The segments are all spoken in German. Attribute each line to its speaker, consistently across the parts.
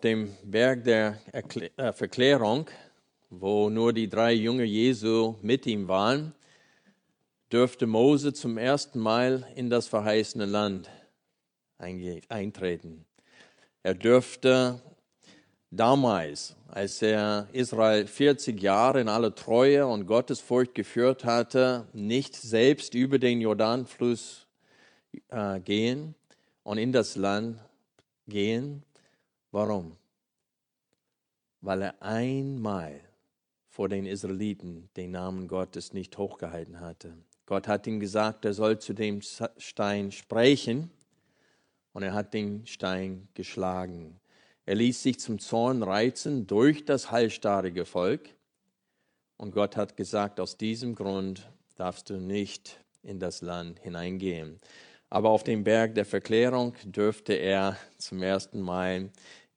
Speaker 1: Dem Berg der Erklä äh, Verklärung, wo nur die drei Jünger Jesu mit ihm waren, dürfte Mose zum ersten Mal in das verheißene Land eintreten. Er dürfte damals, als er Israel 40 Jahre in aller Treue und Gottesfurcht geführt hatte, nicht selbst über den Jordanfluss äh, gehen und in das Land gehen, Warum? Weil er einmal vor den Israeliten den Namen Gottes nicht hochgehalten hatte. Gott hat ihm gesagt, er soll zu dem Stein sprechen und er hat den Stein geschlagen. Er ließ sich zum Zorn reizen durch das halsstarrige Volk und Gott hat gesagt, aus diesem Grund darfst du nicht in das Land hineingehen. Aber auf dem Berg der Verklärung dürfte er zum ersten Mal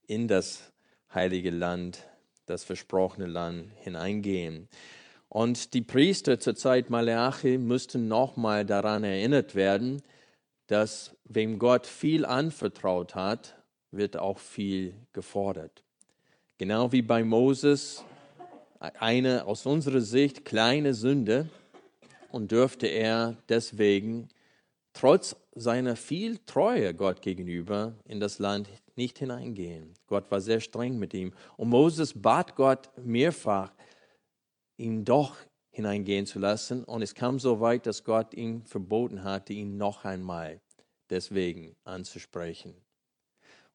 Speaker 1: in das heilige Land, das versprochene Land hineingehen. Und die Priester zur Zeit Malachi müssten nochmal daran erinnert werden, dass wem Gott viel anvertraut hat, wird auch viel gefordert. Genau wie bei Moses eine aus unserer Sicht kleine Sünde und dürfte er deswegen trotz seiner viel Treue Gott gegenüber in das Land nicht hineingehen. Gott war sehr streng mit ihm. Und Moses bat Gott mehrfach, ihn doch hineingehen zu lassen. Und es kam so weit, dass Gott ihm verboten hatte, ihn noch einmal deswegen anzusprechen.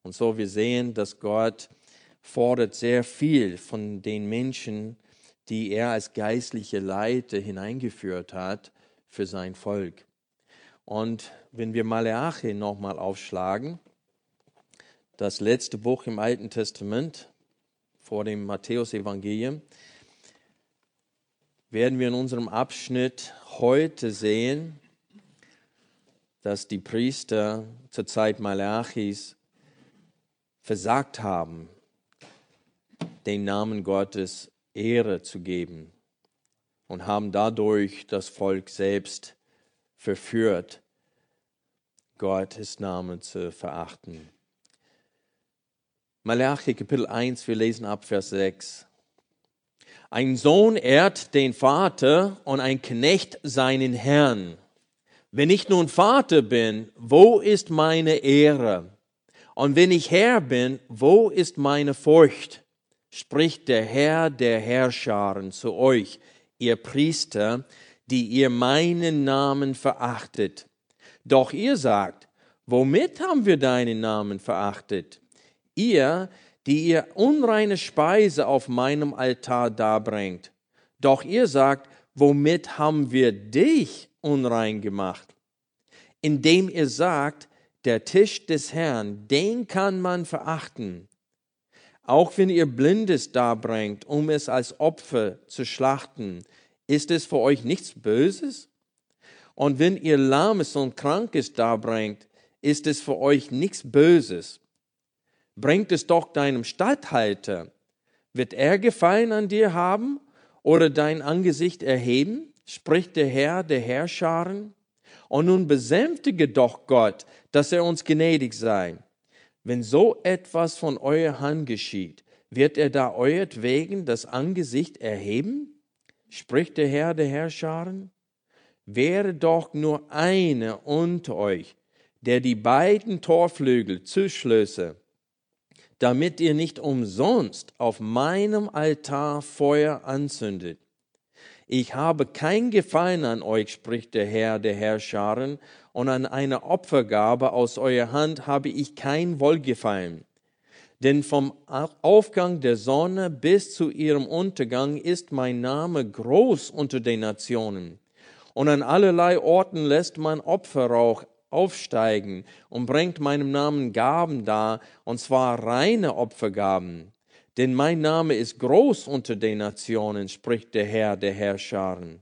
Speaker 1: Und so wir sehen, dass Gott fordert sehr viel von den Menschen, die er als geistliche Leiter hineingeführt hat für sein Volk. Und wenn wir Maleachi nochmal aufschlagen, das letzte Buch im Alten Testament vor dem Matthäusevangelium, werden wir in unserem Abschnitt heute sehen, dass die Priester zur Zeit Malachis versagt haben, den Namen Gottes Ehre zu geben und haben dadurch das Volk selbst verführt, Gottes Namen zu verachten. Malachi Kapitel 1, wir lesen ab Vers 6. Ein Sohn ehrt den Vater und ein Knecht seinen Herrn. Wenn ich nun Vater bin, wo ist meine Ehre? Und wenn ich Herr bin, wo ist meine Furcht? Spricht der Herr der Herrscharen zu euch, ihr Priester, die ihr meinen Namen verachtet. Doch ihr sagt, womit haben wir deinen Namen verachtet? Ihr, die ihr unreine Speise auf meinem Altar darbringt. Doch ihr sagt, womit haben wir dich unrein gemacht? Indem ihr sagt, der Tisch des Herrn, den kann man verachten. Auch wenn ihr Blindes darbringt, um es als Opfer zu schlachten, ist es für euch nichts Böses? Und wenn ihr Lahmes und Krankes darbringt, ist es für euch nichts Böses. Bringt es doch deinem Statthalter. Wird er Gefallen an dir haben oder dein Angesicht erheben? spricht der Herr der Herrscharen. Und nun besänftige doch Gott, dass er uns gnädig sei. Wenn so etwas von eurer Hand geschieht, wird er da euretwegen das Angesicht erheben? spricht der Herr der Herrscharen, wäre doch nur einer unter euch, der die beiden Torflügel zuschlösse, damit ihr nicht umsonst auf meinem Altar Feuer anzündet. Ich habe kein Gefallen an euch, spricht der Herr der Herrscharen, und an einer Opfergabe aus eurer Hand habe ich kein Wohlgefallen. Denn vom Aufgang der Sonne bis zu ihrem Untergang ist mein Name groß unter den Nationen. Und an allerlei Orten lässt man Opferrauch aufsteigen und bringt meinem Namen Gaben dar, und zwar reine Opfergaben. Denn mein Name ist groß unter den Nationen, spricht der Herr der Herrscharen.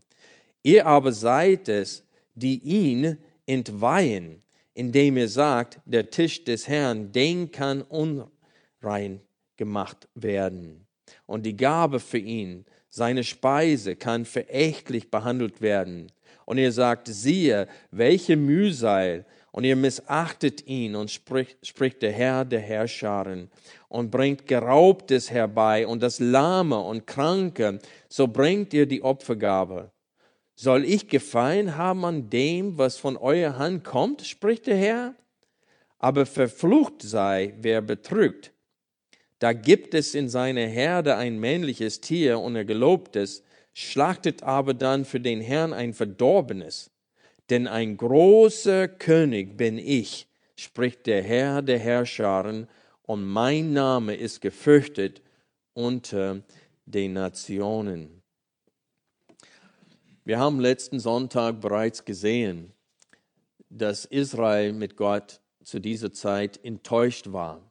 Speaker 1: Ihr aber seid es, die ihn entweihen, indem ihr sagt, der Tisch des Herrn, den kann unrein gemacht werden. Und die Gabe für ihn, seine Speise, kann verächtlich behandelt werden. Und ihr sagt, siehe, welche Mühsal, und ihr missachtet ihn, und spricht, spricht der Herr der Herrscharen, und bringt Geraubtes herbei, und das Lahme und Kranke, so bringt ihr die Opfergabe. Soll ich Gefallen haben an dem, was von eurer Hand kommt, spricht der Herr? Aber verflucht sei, wer betrügt. Da gibt es in seiner Herde ein männliches Tier und er gelobt es, schlachtet aber dann für den Herrn ein Verdorbenes. Denn ein großer König bin ich, spricht der Herr der Herrscharen, und mein Name ist gefürchtet unter den Nationen. Wir haben letzten Sonntag bereits gesehen, dass Israel mit Gott zu dieser Zeit enttäuscht war.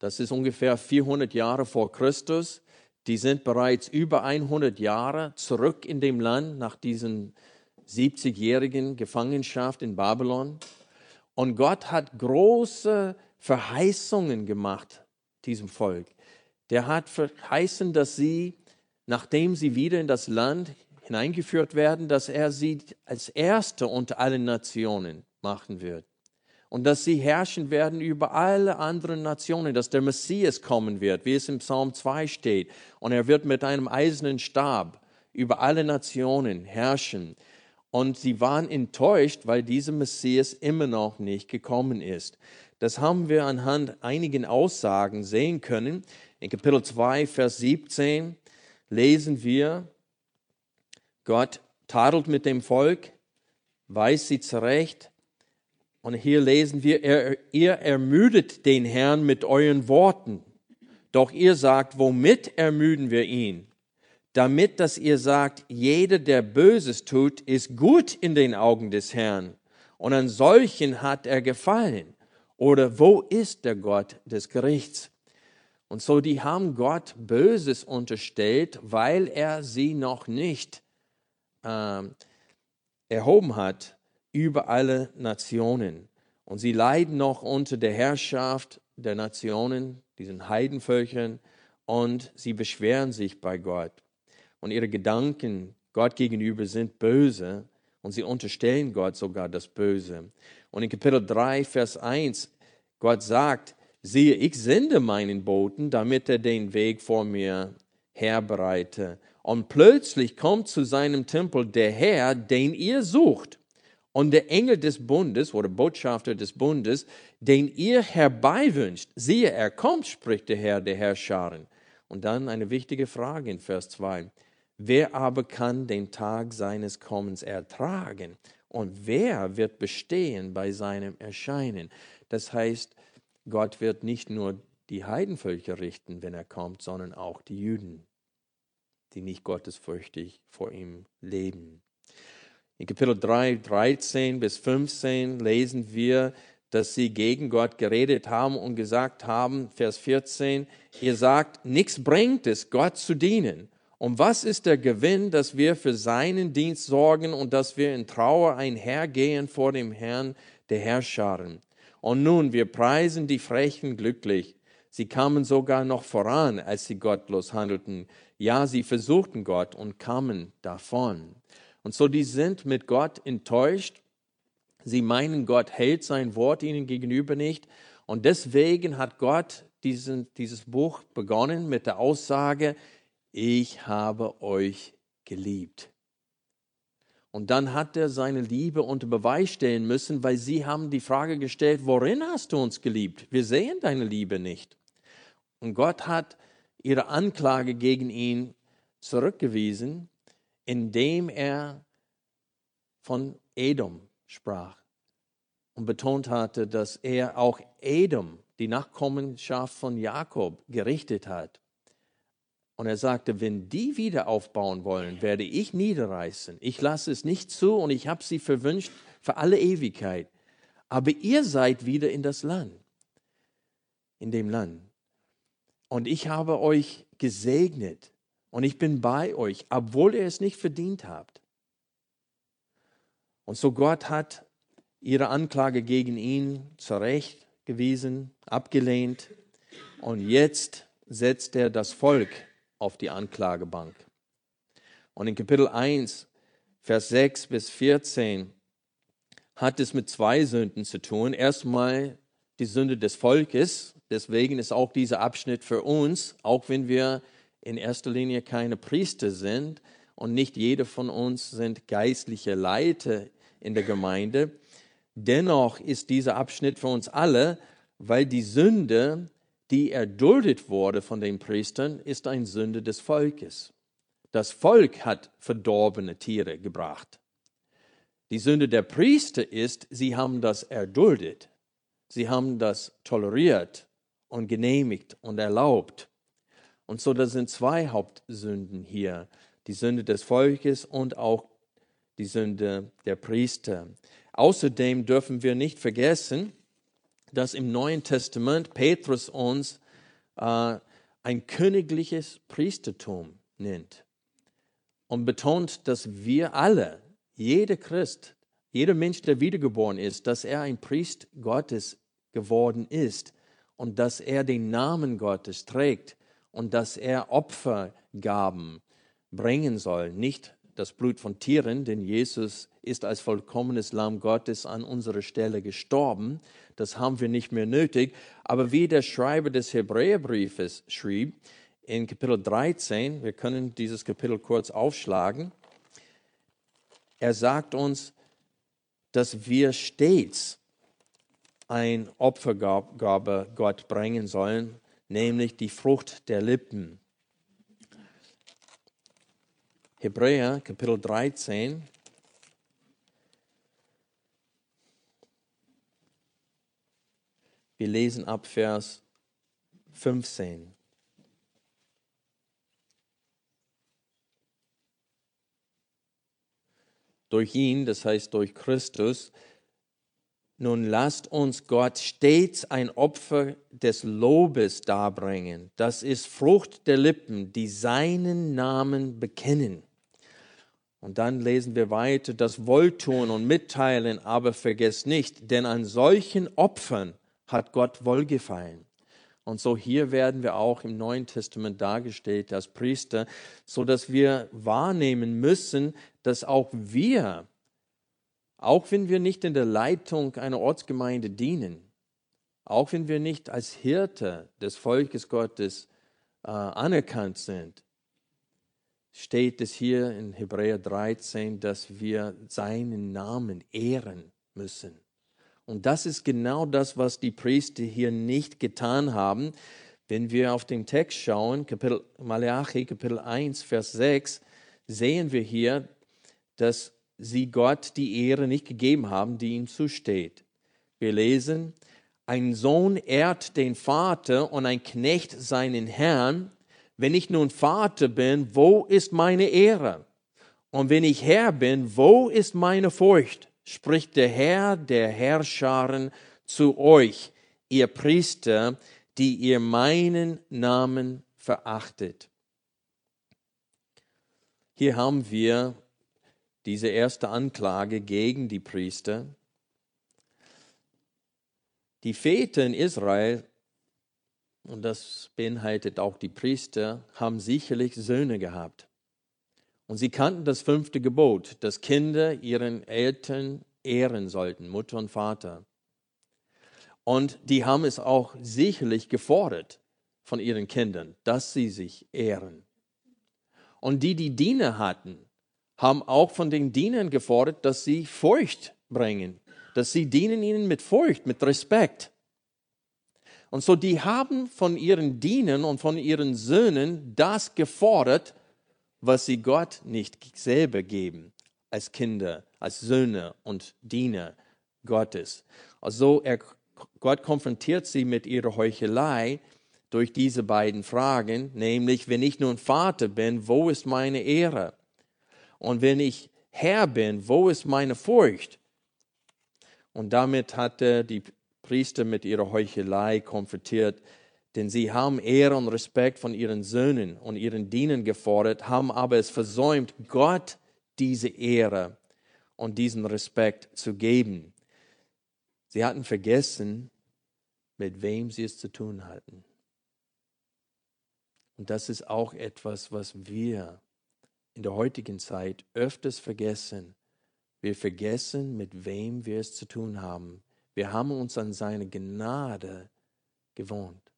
Speaker 1: Das ist ungefähr 400 Jahre vor Christus. Die sind bereits über 100 Jahre zurück in dem Land nach diesen 70-jährigen Gefangenschaft in Babylon. Und Gott hat große Verheißungen gemacht diesem Volk. Der hat verheißen, dass sie, nachdem sie wieder in das Land hineingeführt werden, dass er sie als Erste unter allen Nationen machen wird. Und dass sie herrschen werden über alle anderen Nationen, dass der Messias kommen wird, wie es im Psalm 2 steht. Und er wird mit einem eisernen Stab über alle Nationen herrschen. Und sie waren enttäuscht, weil dieser Messias immer noch nicht gekommen ist. Das haben wir anhand einigen Aussagen sehen können. In Kapitel 2, Vers 17 lesen wir, Gott tadelt mit dem Volk, weist sie zurecht. Und hier lesen wir, er, ihr ermüdet den Herrn mit euren Worten. Doch ihr sagt, womit ermüden wir ihn? Damit, dass ihr sagt, jeder, der Böses tut, ist gut in den Augen des Herrn. Und an solchen hat er gefallen. Oder wo ist der Gott des Gerichts? Und so, die haben Gott Böses unterstellt, weil er sie noch nicht äh, erhoben hat über alle Nationen. Und sie leiden noch unter der Herrschaft der Nationen, diesen Heidenvölkern, und sie beschweren sich bei Gott. Und ihre Gedanken Gott gegenüber sind böse und sie unterstellen Gott sogar das Böse. Und in Kapitel 3, Vers 1, Gott sagt, siehe, ich sende meinen Boten, damit er den Weg vor mir herbereite. Und plötzlich kommt zu seinem Tempel der Herr, den ihr sucht. Und der Engel des Bundes oder Botschafter des Bundes, den ihr herbeiwünscht. Siehe, er kommt, spricht der Herr der Herrscharen. Und dann eine wichtige Frage in Vers 2. Wer aber kann den Tag seines Kommens ertragen? Und wer wird bestehen bei seinem Erscheinen? Das heißt, Gott wird nicht nur die Heidenvölker richten, wenn er kommt, sondern auch die Juden die nicht gottesfürchtig vor ihm leben. In Kapitel 3, 13 bis 15 lesen wir, dass sie gegen Gott geredet haben und gesagt haben, Vers 14, ihr sagt, nichts bringt es, Gott zu dienen. Und was ist der Gewinn, dass wir für seinen Dienst sorgen und dass wir in Trauer einhergehen vor dem Herrn der Herrscharen? Und nun, wir preisen die Frechen glücklich. Sie kamen sogar noch voran, als sie gottlos handelten. Ja, sie versuchten Gott und kamen davon. Und so, die sind mit Gott enttäuscht. Sie meinen, Gott hält sein Wort ihnen gegenüber nicht. Und deswegen hat Gott diesen, dieses Buch begonnen mit der Aussage, ich habe euch geliebt. Und dann hat er seine Liebe unter Beweis stellen müssen, weil sie haben die Frage gestellt, worin hast du uns geliebt? Wir sehen deine Liebe nicht. Und Gott hat ihre Anklage gegen ihn zurückgewiesen, indem er von Edom sprach und betont hatte, dass er auch Edom, die Nachkommenschaft von Jakob, gerichtet hat. Und er sagte, wenn die wieder aufbauen wollen, werde ich niederreißen. Ich lasse es nicht zu und ich habe sie verwünscht für alle Ewigkeit. Aber ihr seid wieder in das Land, in dem Land. Und ich habe euch gesegnet und ich bin bei euch, obwohl ihr es nicht verdient habt. Und so Gott hat ihre Anklage gegen ihn zurechtgewiesen, abgelehnt. Und jetzt setzt er das Volk auf die Anklagebank. Und in Kapitel 1, Vers 6 bis 14 hat es mit zwei Sünden zu tun. Erstmal die Sünde des Volkes. Deswegen ist auch dieser Abschnitt für uns, auch wenn wir in erster Linie keine Priester sind und nicht jeder von uns sind geistliche Leiter in der Gemeinde, dennoch ist dieser Abschnitt für uns alle, weil die Sünde, die erduldet wurde von den Priestern, ist eine Sünde des Volkes. Das Volk hat verdorbene Tiere gebracht. Die Sünde der Priester ist, sie haben das erduldet. Sie haben das toleriert und genehmigt und erlaubt. Und so, das sind zwei Hauptsünden hier. Die Sünde des Volkes und auch die Sünde der Priester. Außerdem dürfen wir nicht vergessen, dass im Neuen Testament Petrus uns äh, ein königliches Priestertum nennt und betont, dass wir alle, jeder Christ, jeder Mensch, der wiedergeboren ist, dass er ein Priest Gottes geworden ist und dass er den Namen Gottes trägt und dass er Opfergaben bringen soll, nicht das Blut von Tieren, denn Jesus ist als vollkommenes Lamm Gottes an unserer Stelle gestorben. Das haben wir nicht mehr nötig. Aber wie der Schreiber des Hebräerbriefes schrieb, in Kapitel 13, wir können dieses Kapitel kurz aufschlagen, er sagt uns, dass wir stets ein Opfergabe Gott bringen sollen, nämlich die Frucht der Lippen. Hebräer Kapitel 13. Wir lesen ab Vers 15. durch ihn, das heißt durch Christus. Nun lasst uns Gott stets ein Opfer des Lobes darbringen. Das ist Frucht der Lippen, die seinen Namen bekennen. Und dann lesen wir weiter, das Wohltun und Mitteilen aber vergesst nicht, denn an solchen Opfern hat Gott wohlgefallen. Und so hier werden wir auch im Neuen Testament dargestellt als Priester, so dass wir wahrnehmen müssen, dass auch wir, auch wenn wir nicht in der Leitung einer Ortsgemeinde dienen, auch wenn wir nicht als Hirte des Volkes Gottes äh, anerkannt sind, steht es hier in Hebräer 13, dass wir seinen Namen ehren müssen. Und das ist genau das, was die Priester hier nicht getan haben. Wenn wir auf den Text schauen, Kapitel Malachi, Kapitel 1, Vers 6, sehen wir hier, dass sie Gott die Ehre nicht gegeben haben, die ihm zusteht. Wir lesen, ein Sohn ehrt den Vater und ein Knecht seinen Herrn. Wenn ich nun Vater bin, wo ist meine Ehre? Und wenn ich Herr bin, wo ist meine Furcht? spricht der Herr der Herrscharen zu euch, ihr Priester, die ihr meinen Namen verachtet. Hier haben wir diese erste Anklage gegen die Priester. Die Väter in Israel, und das beinhaltet auch die Priester, haben sicherlich Söhne gehabt. Und sie kannten das fünfte Gebot, dass Kinder ihren Eltern ehren sollten, Mutter und Vater. Und die haben es auch sicherlich gefordert von ihren Kindern, dass sie sich ehren. Und die, die Diener hatten, haben auch von den Dienern gefordert, dass sie Furcht bringen, dass sie dienen ihnen mit Furcht, mit Respekt. Und so, die haben von ihren Dienern und von ihren Söhnen das gefordert, was sie Gott nicht selber geben, als Kinder, als Söhne und Diener Gottes. Also er, Gott konfrontiert sie mit ihrer Heuchelei durch diese beiden Fragen, nämlich, wenn ich nun Vater bin, wo ist meine Ehre? Und wenn ich Herr bin, wo ist meine Furcht? Und damit hat er die Priester mit ihrer Heuchelei konfrontiert, denn sie haben Ehre und Respekt von ihren Söhnen und ihren Dienern gefordert, haben aber es versäumt, Gott diese Ehre und diesen Respekt zu geben. Sie hatten vergessen, mit wem sie es zu tun hatten. Und das ist auch etwas, was wir in der heutigen Zeit öfters vergessen. Wir vergessen, mit wem wir es zu tun haben. Wir haben uns an seine Gnade gewohnt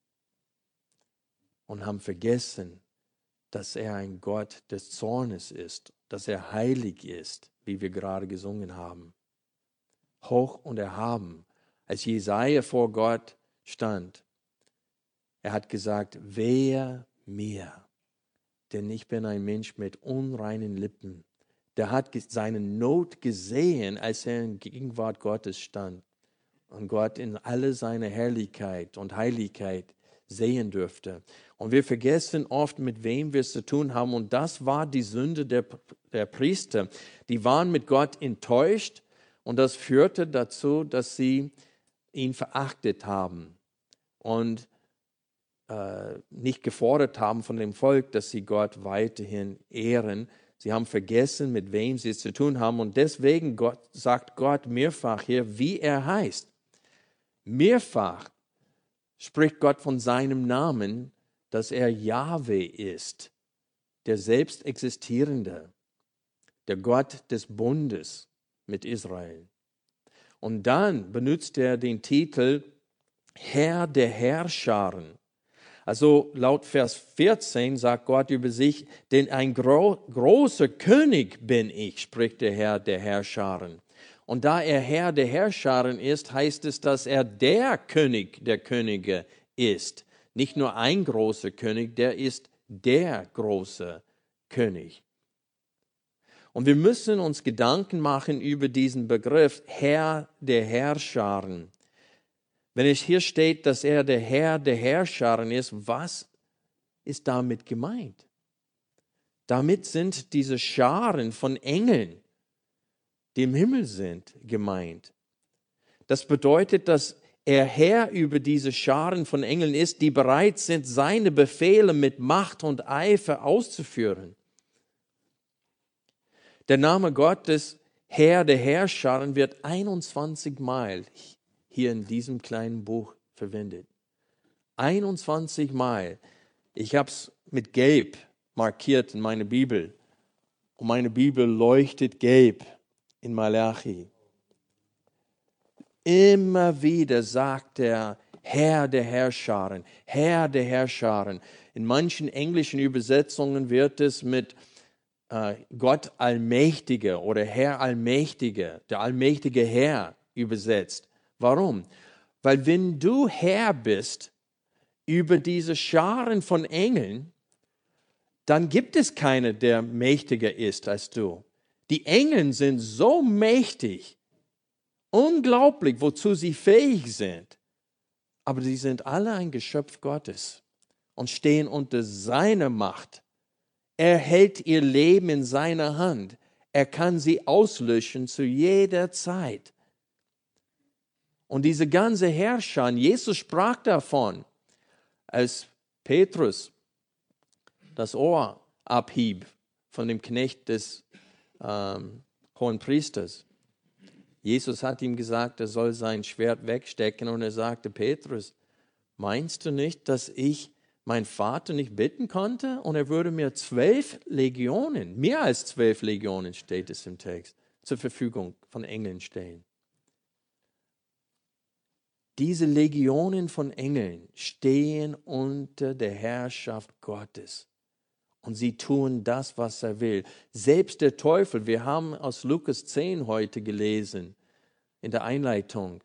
Speaker 1: und haben vergessen, dass er ein Gott des Zornes ist, dass er heilig ist, wie wir gerade gesungen haben. Hoch und erhaben. Als Jesaja vor Gott stand, er hat gesagt, wer mir, denn ich bin ein Mensch mit unreinen Lippen. Der hat seine Not gesehen, als er in Gegenwart Gottes stand und Gott in alle seine Herrlichkeit und Heiligkeit sehen dürfte. Und wir vergessen oft, mit wem wir es zu tun haben. Und das war die Sünde der, der Priester. Die waren mit Gott enttäuscht und das führte dazu, dass sie ihn verachtet haben und äh, nicht gefordert haben von dem Volk, dass sie Gott weiterhin ehren. Sie haben vergessen, mit wem sie es zu tun haben. Und deswegen Gott, sagt Gott mehrfach hier, wie er heißt. Mehrfach spricht Gott von seinem Namen, dass er Yahweh ist, der selbst existierende, der Gott des Bundes mit Israel. Und dann benutzt er den Titel Herr der Herrscharen. Also laut Vers 14 sagt Gott über sich, denn ein gro großer König bin ich, spricht der Herr der Herrscharen. Und da er Herr der Herrscharen ist, heißt es, dass er der König der Könige ist. Nicht nur ein großer König, der ist der große König. Und wir müssen uns Gedanken machen über diesen Begriff Herr der Herrscharen. Wenn es hier steht, dass er der Herr der Herrscharen ist, was ist damit gemeint? Damit sind diese Scharen von Engeln, die im Himmel sind, gemeint. Das bedeutet, dass er Herr über diese Scharen von Engeln ist, die bereit sind, seine Befehle mit Macht und Eifer auszuführen. Der Name Gottes, Herr der Herrscharen, wird 21 Mal hier in diesem kleinen Buch verwendet. 21 Mal. Ich habe es mit Gelb markiert in meiner Bibel. Und meine Bibel leuchtet gelb in Malachi. Immer wieder sagt er, Herr der Herrscharen, Herr der Herrscharen. In manchen englischen Übersetzungen wird es mit äh, Gott Allmächtiger oder Herr Allmächtiger, der allmächtige Herr übersetzt. Warum? Weil wenn du Herr bist über diese Scharen von Engeln, dann gibt es keine, der mächtiger ist als du. Die Engel sind so mächtig, unglaublich, wozu sie fähig sind. Aber sie sind alle ein Geschöpf Gottes und stehen unter seiner Macht. Er hält ihr Leben in seiner Hand. Er kann sie auslöschen zu jeder Zeit. Und diese ganze Herrscher, Jesus sprach davon, als Petrus das Ohr abhieb von dem Knecht des ähm, hohen Priesters. Jesus hat ihm gesagt, er soll sein Schwert wegstecken und er sagte, Petrus, meinst du nicht, dass ich meinen Vater nicht bitten konnte und er würde mir zwölf Legionen, mehr als zwölf Legionen steht es im Text, zur Verfügung von Engeln stellen? Diese Legionen von Engeln stehen unter der Herrschaft Gottes. Und sie tun das, was er will. Selbst der Teufel, wir haben aus Lukas 10 heute gelesen, in der Einleitung.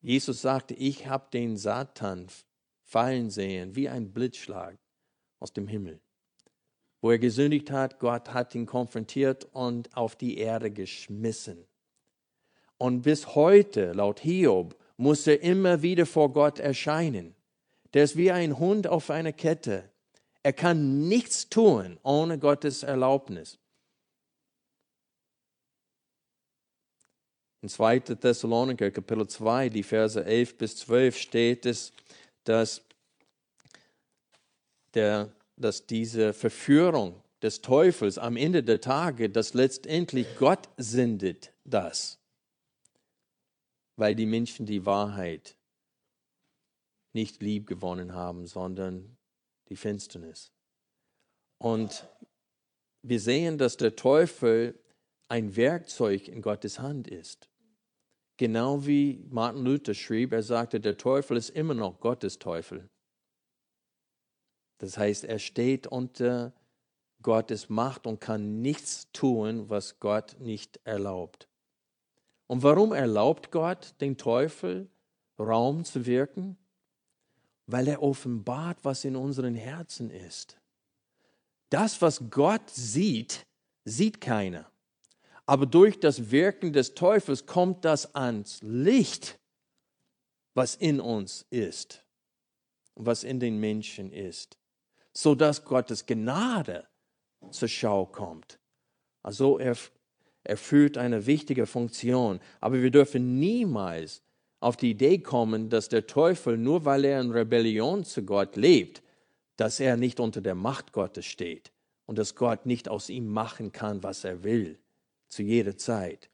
Speaker 1: Jesus sagte, ich habe den Satan fallen sehen, wie ein Blitzschlag aus dem Himmel. Wo er gesündigt hat, Gott hat ihn konfrontiert und auf die Erde geschmissen. Und bis heute, laut Hiob, muss er immer wieder vor Gott erscheinen. Der ist wie ein Hund auf einer Kette. Er kann nichts tun ohne Gottes Erlaubnis. In 2. Thessaloniker, Kapitel 2, die Verse 11 bis 12 steht es, dass, der, dass diese Verführung des Teufels am Ende der Tage, dass letztendlich Gott sendet das, weil die Menschen die Wahrheit nicht lieb gewonnen haben, sondern die Finsternis. Und wir sehen, dass der Teufel ein Werkzeug in Gottes Hand ist. Genau wie Martin Luther schrieb, er sagte, der Teufel ist immer noch Gottes Teufel. Das heißt, er steht unter Gottes Macht und kann nichts tun, was Gott nicht erlaubt. Und warum erlaubt Gott den Teufel Raum zu wirken? Weil er offenbart, was in unseren Herzen ist. Das, was Gott sieht, sieht keiner. Aber durch das Wirken des Teufels kommt das ans Licht, was in uns ist, was in den Menschen ist, so dass Gottes Gnade zur Schau kommt. Also er erfüllt eine wichtige Funktion. Aber wir dürfen niemals auf die Idee kommen, dass der Teufel, nur weil er in Rebellion zu Gott lebt, dass er nicht unter der Macht Gottes steht und dass Gott nicht aus ihm machen kann, was er will, zu jeder Zeit.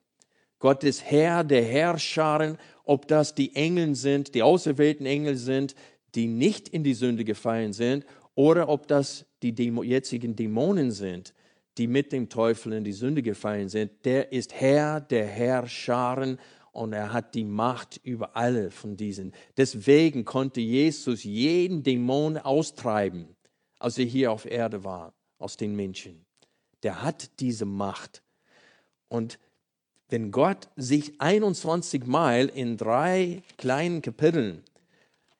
Speaker 1: Gott ist Herr der Herrscharen, ob das die Engel sind, die auserwählten Engel sind, die nicht in die Sünde gefallen sind, oder ob das die jetzigen Dämonen sind, die mit dem Teufel in die Sünde gefallen sind. Der ist Herr der Herrscharen und er hat die Macht über alle von diesen. Deswegen konnte Jesus jeden Dämon austreiben, als er hier auf Erde war, aus den Menschen. Der hat diese Macht. Und wenn Gott sich 21 Mal in drei kleinen Kapiteln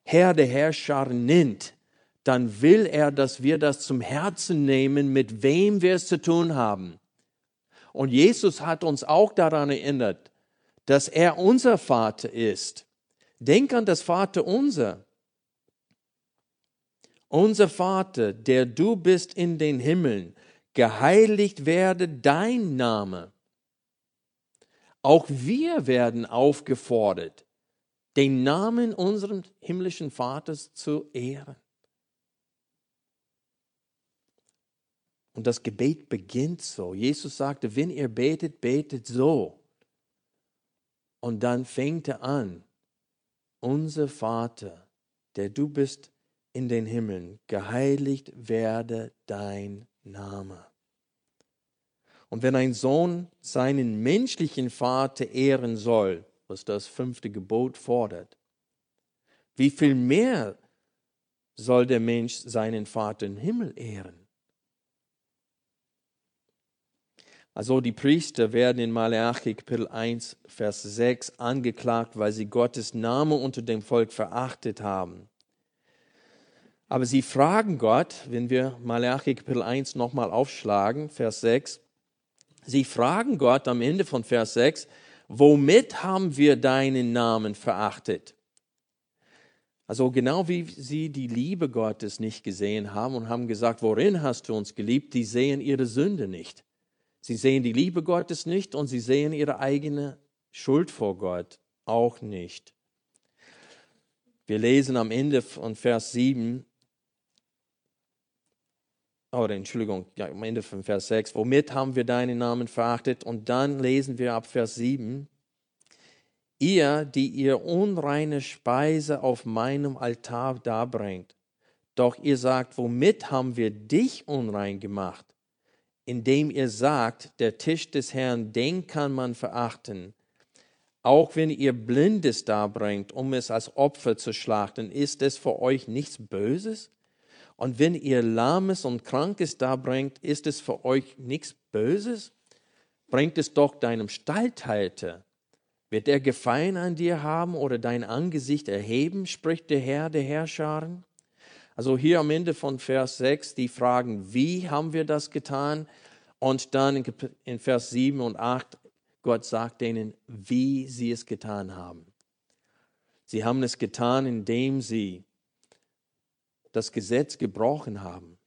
Speaker 1: Herr der Herrscher nennt, dann will er, dass wir das zum Herzen nehmen, mit wem wir es zu tun haben. Und Jesus hat uns auch daran erinnert, dass er unser Vater ist. Denk an das Vater unser. Unser Vater, der du bist in den Himmeln, geheiligt werde dein Name. Auch wir werden aufgefordert, den Namen unseres himmlischen Vaters zu ehren. Und das Gebet beginnt so. Jesus sagte, wenn ihr betet, betet so. Und dann fängt er an, unser Vater, der du bist in den Himmeln, geheiligt werde dein Name. Und wenn ein Sohn seinen menschlichen Vater ehren soll, was das fünfte Gebot fordert, wie viel mehr soll der Mensch seinen Vater im Himmel ehren? Also die Priester werden in Malachi Kapitel 1, Vers 6 angeklagt, weil sie Gottes Name unter dem Volk verachtet haben. Aber sie fragen Gott, wenn wir Malachi Kapitel 1 nochmal aufschlagen, Vers 6, sie fragen Gott am Ende von Vers 6, womit haben wir deinen Namen verachtet? Also genau wie sie die Liebe Gottes nicht gesehen haben und haben gesagt, worin hast du uns geliebt, die sehen ihre Sünde nicht. Sie sehen die Liebe Gottes nicht und sie sehen ihre eigene Schuld vor Gott auch nicht. Wir lesen am Ende von Vers 7, oder Entschuldigung, ja, am Ende von Vers 6, womit haben wir deinen Namen verachtet? Und dann lesen wir ab Vers 7, ihr, die ihr unreine Speise auf meinem Altar darbringt, doch ihr sagt, womit haben wir dich unrein gemacht? Indem ihr sagt, der Tisch des Herrn, den kann man verachten. Auch wenn ihr Blindes darbringt, um es als Opfer zu schlachten, ist es für euch nichts Böses? Und wenn ihr Lahmes und Krankes darbringt, ist es für euch nichts Böses? Bringt es doch deinem Stallhalter. Wird er Gefallen an dir haben oder dein Angesicht erheben, spricht der Herr der Herrscharen? Also hier am Ende von Vers 6 die Fragen, wie haben wir das getan? Und dann in Vers 7 und 8, Gott sagt denen, wie sie es getan haben. Sie haben es getan, indem sie das Gesetz gebrochen haben.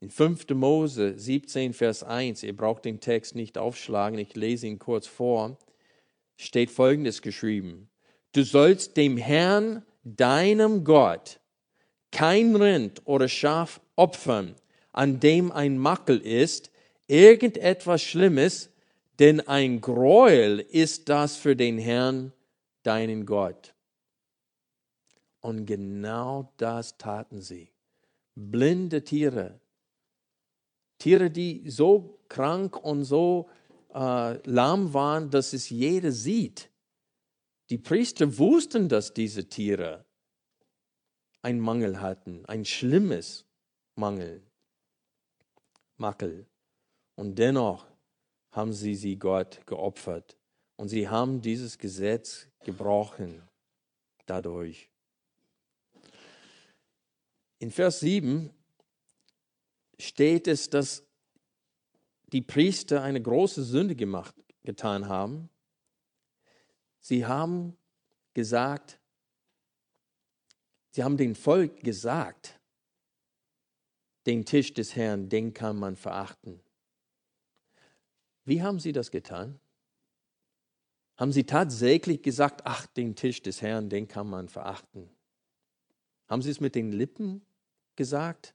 Speaker 1: In 5. Mose 17, Vers 1, ihr braucht den Text nicht aufschlagen, ich lese ihn kurz vor, steht Folgendes geschrieben. Du sollst dem Herrn, deinem Gott, kein Rind oder Schaf opfern, an dem ein Makel ist, irgendetwas Schlimmes, denn ein Gräuel ist das für den Herrn, deinen Gott. Und genau das taten sie. Blinde Tiere, Tiere, die so krank und so äh, lahm waren, dass es jeder sieht. Die Priester wussten, dass diese Tiere einen Mangel hatten, ein schlimmes Mangel, Makel. Und dennoch haben sie sie Gott geopfert. Und sie haben dieses Gesetz gebrochen dadurch. In Vers 7 steht es, dass die Priester eine große Sünde gemacht, getan haben. Sie haben gesagt, sie haben dem Volk gesagt, den Tisch des Herrn, den kann man verachten. Wie haben sie das getan? Haben sie tatsächlich gesagt, ach, den Tisch des Herrn, den kann man verachten? Haben sie es mit den Lippen gesagt?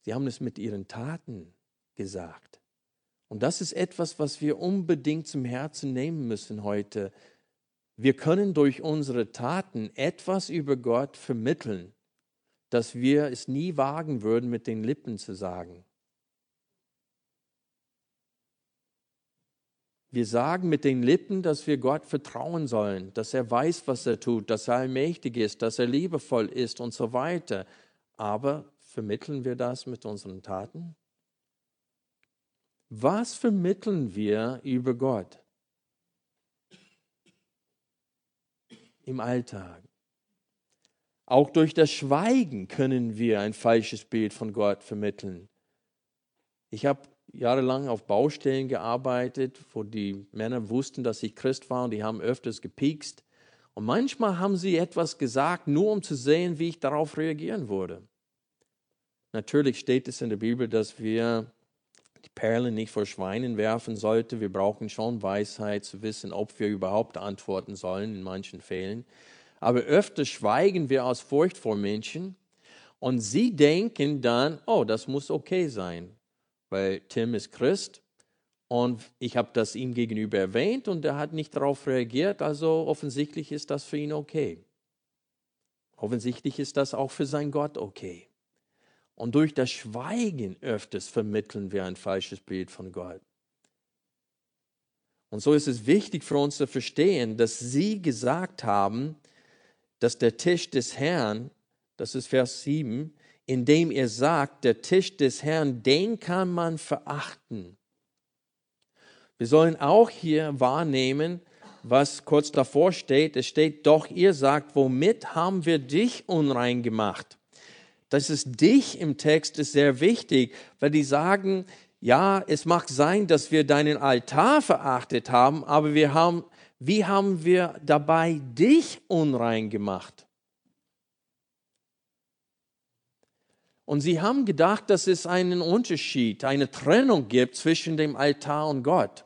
Speaker 1: Sie haben es mit ihren Taten gesagt. Und das ist etwas, was wir unbedingt zum Herzen nehmen müssen heute. Wir können durch unsere Taten etwas über Gott vermitteln, das wir es nie wagen würden, mit den Lippen zu sagen. Wir sagen mit den Lippen, dass wir Gott vertrauen sollen, dass er weiß, was er tut, dass er allmächtig ist, dass er liebevoll ist und so weiter. Aber vermitteln wir das mit unseren Taten? Was vermitteln wir über Gott im Alltag? Auch durch das Schweigen können wir ein falsches Bild von Gott vermitteln. Ich habe jahrelang auf Baustellen gearbeitet, wo die Männer wussten, dass ich Christ war und die haben öfters gepiekst. Und manchmal haben sie etwas gesagt, nur um zu sehen, wie ich darauf reagieren würde. Natürlich steht es in der Bibel, dass wir Perlen nicht vor Schweinen werfen sollten. Wir brauchen schon Weisheit zu wissen, ob wir überhaupt antworten sollen in manchen Fällen. Aber öfter schweigen wir aus Furcht vor Menschen und sie denken dann, oh, das muss okay sein, weil Tim ist Christ und ich habe das ihm gegenüber erwähnt und er hat nicht darauf reagiert, also offensichtlich ist das für ihn okay. Offensichtlich ist das auch für sein Gott okay. Und durch das Schweigen öfters vermitteln wir ein falsches Bild von Gott. Und so ist es wichtig für uns zu verstehen, dass sie gesagt haben, dass der Tisch des Herrn, das ist Vers 7, in dem er sagt, der Tisch des Herrn, den kann man verachten. Wir sollen auch hier wahrnehmen, was kurz davor steht. Es steht, doch ihr sagt, womit haben wir dich unrein gemacht? Das ist dich im Text ist sehr wichtig, weil die sagen, ja, es mag sein, dass wir deinen Altar verachtet haben, aber wir haben, wie haben wir dabei dich unrein gemacht? Und sie haben gedacht, dass es einen Unterschied, eine Trennung gibt zwischen dem Altar und Gott.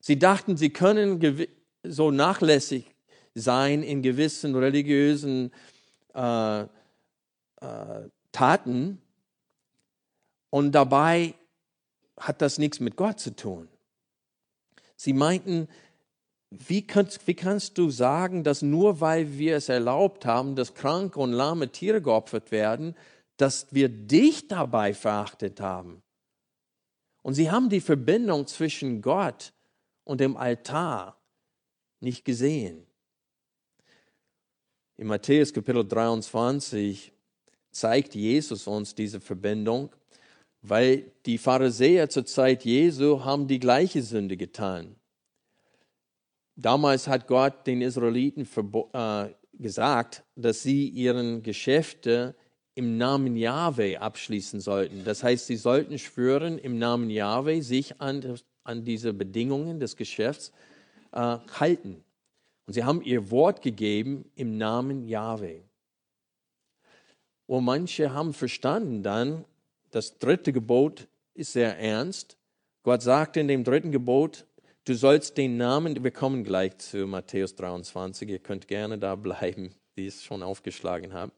Speaker 1: Sie dachten, sie können so nachlässig sein in gewissen religiösen äh, äh, Taten und dabei hat das nichts mit Gott zu tun. Sie meinten, wie kannst, wie kannst du sagen, dass nur weil wir es erlaubt haben, dass kranke und lahme Tiere geopfert werden, dass wir dich dabei verachtet haben? Und sie haben die Verbindung zwischen Gott und dem Altar nicht gesehen. In Matthäus Kapitel 23 zeigt Jesus uns diese Verbindung, weil die Pharisäer zur Zeit Jesu haben die gleiche Sünde getan. Damals hat Gott den Israeliten äh, gesagt, dass sie ihren Geschäfte im Namen Yahweh abschließen sollten. Das heißt, sie sollten schwören, im Namen Yahweh sich an, an diese Bedingungen des Geschäfts äh, halten. Und sie haben ihr Wort gegeben im Namen Yahweh. Und manche haben verstanden dann, das dritte Gebot ist sehr ernst. Gott sagt in dem dritten Gebot, du sollst den Namen, wir kommen gleich zu Matthäus 23, ihr könnt gerne da bleiben, die es schon aufgeschlagen haben.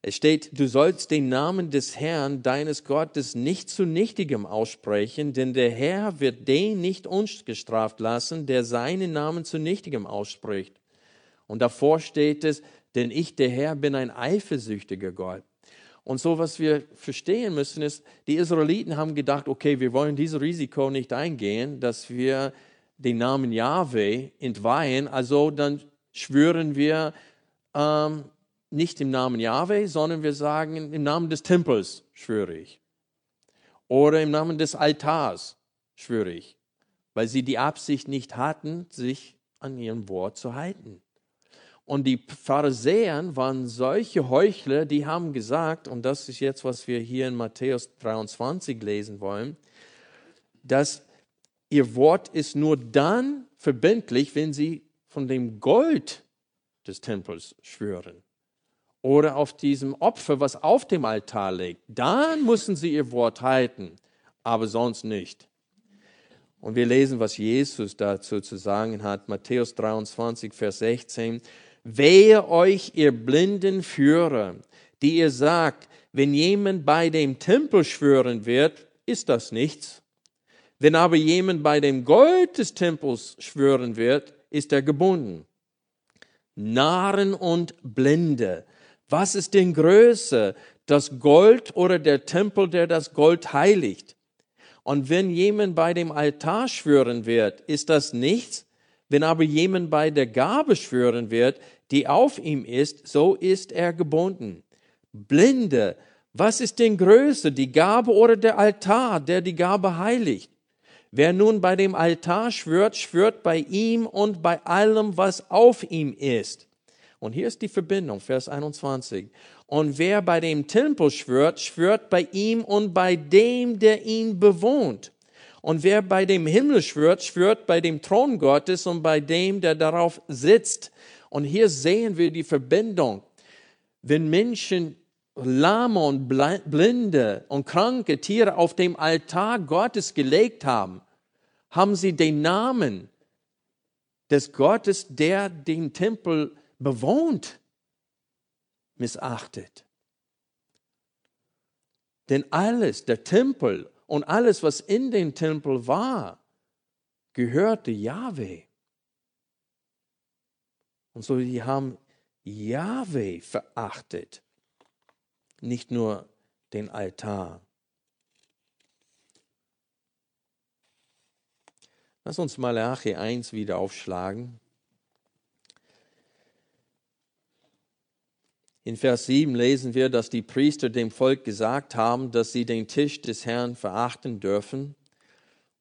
Speaker 1: Es steht, du sollst den Namen des Herrn, deines Gottes, nicht zu nichtigem aussprechen, denn der Herr wird den nicht ungestraft lassen, der seinen Namen zu nichtigem ausspricht. Und davor steht es, denn ich, der Herr, bin ein eifersüchtiger Gott. Und so, was wir verstehen müssen, ist, die Israeliten haben gedacht, okay, wir wollen dieses Risiko nicht eingehen, dass wir den Namen Yahweh entweihen, also dann schwören wir ähm, nicht im Namen Yahweh, sondern wir sagen, im Namen des Tempels schwöre ich. Oder im Namen des Altars schwöre ich, weil sie die Absicht nicht hatten, sich an ihrem Wort zu halten. Und die Pharisäer waren solche Heuchler, die haben gesagt, und das ist jetzt, was wir hier in Matthäus 23 lesen wollen, dass ihr Wort ist nur dann verbindlich, wenn sie von dem Gold des Tempels schwören oder auf diesem Opfer, was auf dem Altar liegt, dann müssen sie ihr Wort halten, aber sonst nicht. Und wir lesen, was Jesus dazu zu sagen hat. Matthäus 23, Vers 16. Wehe euch, ihr blinden Führer, die ihr sagt, wenn jemand bei dem Tempel schwören wird, ist das nichts. Wenn aber jemand bei dem Gold des Tempels schwören wird, ist er gebunden. Narren und Blinde, was ist denn größer, das Gold oder der Tempel, der das Gold heiligt? Und wenn jemand bei dem Altar schwören wird, ist das nichts. Wenn aber jemand bei der Gabe schwören wird, die auf ihm ist, so ist er gebunden. Blinde, was ist denn größer, die Gabe oder der Altar, der die Gabe heiligt? Wer nun bei dem Altar schwört, schwört bei ihm und bei allem, was auf ihm ist. Und hier ist die Verbindung, Vers 21. Und wer bei dem Tempel schwört, schwört bei ihm und bei dem, der ihn bewohnt. Und wer bei dem Himmel schwört, schwört bei dem Thron Gottes und bei dem, der darauf sitzt. Und hier sehen wir die Verbindung. Wenn Menschen Lahme und Blinde und kranke Tiere auf dem Altar Gottes gelegt haben, haben sie den Namen des Gottes, der den Tempel bewohnt, missachtet. Denn alles, der Tempel und alles, was in dem Tempel war, gehörte Yahweh. Und so, die haben Yahweh verachtet, nicht nur den Altar. Lass uns Malachi 1 wieder aufschlagen. In Vers 7 lesen wir, dass die Priester dem Volk gesagt haben, dass sie den Tisch des Herrn verachten dürfen.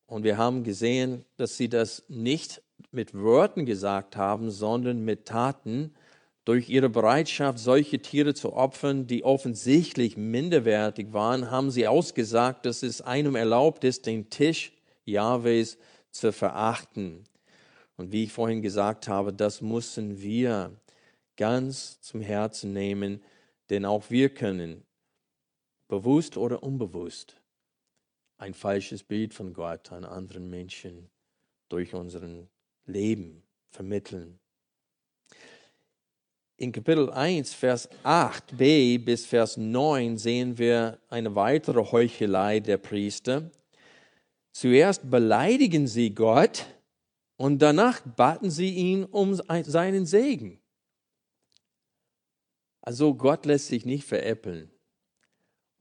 Speaker 1: Und wir haben gesehen, dass sie das nicht mit Worten gesagt haben, sondern mit Taten. Durch ihre Bereitschaft, solche Tiere zu opfern, die offensichtlich minderwertig waren, haben sie ausgesagt, dass es einem erlaubt ist, den Tisch Jahwes zu verachten. Und wie ich vorhin gesagt habe, das müssen wir ganz zum Herzen nehmen, denn auch wir können, bewusst oder unbewusst, ein falsches Bild von Gott an anderen Menschen durch unseren Leben vermitteln. In Kapitel 1, Vers 8b bis Vers 9 sehen wir eine weitere Heuchelei der Priester. Zuerst beleidigen sie Gott und danach baten sie ihn um seinen Segen. Also Gott lässt sich nicht veräppeln.